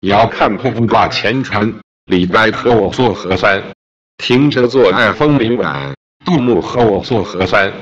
遥看瀑布挂前川李白和我做核酸停车坐爱枫林晚杜牧和我做核酸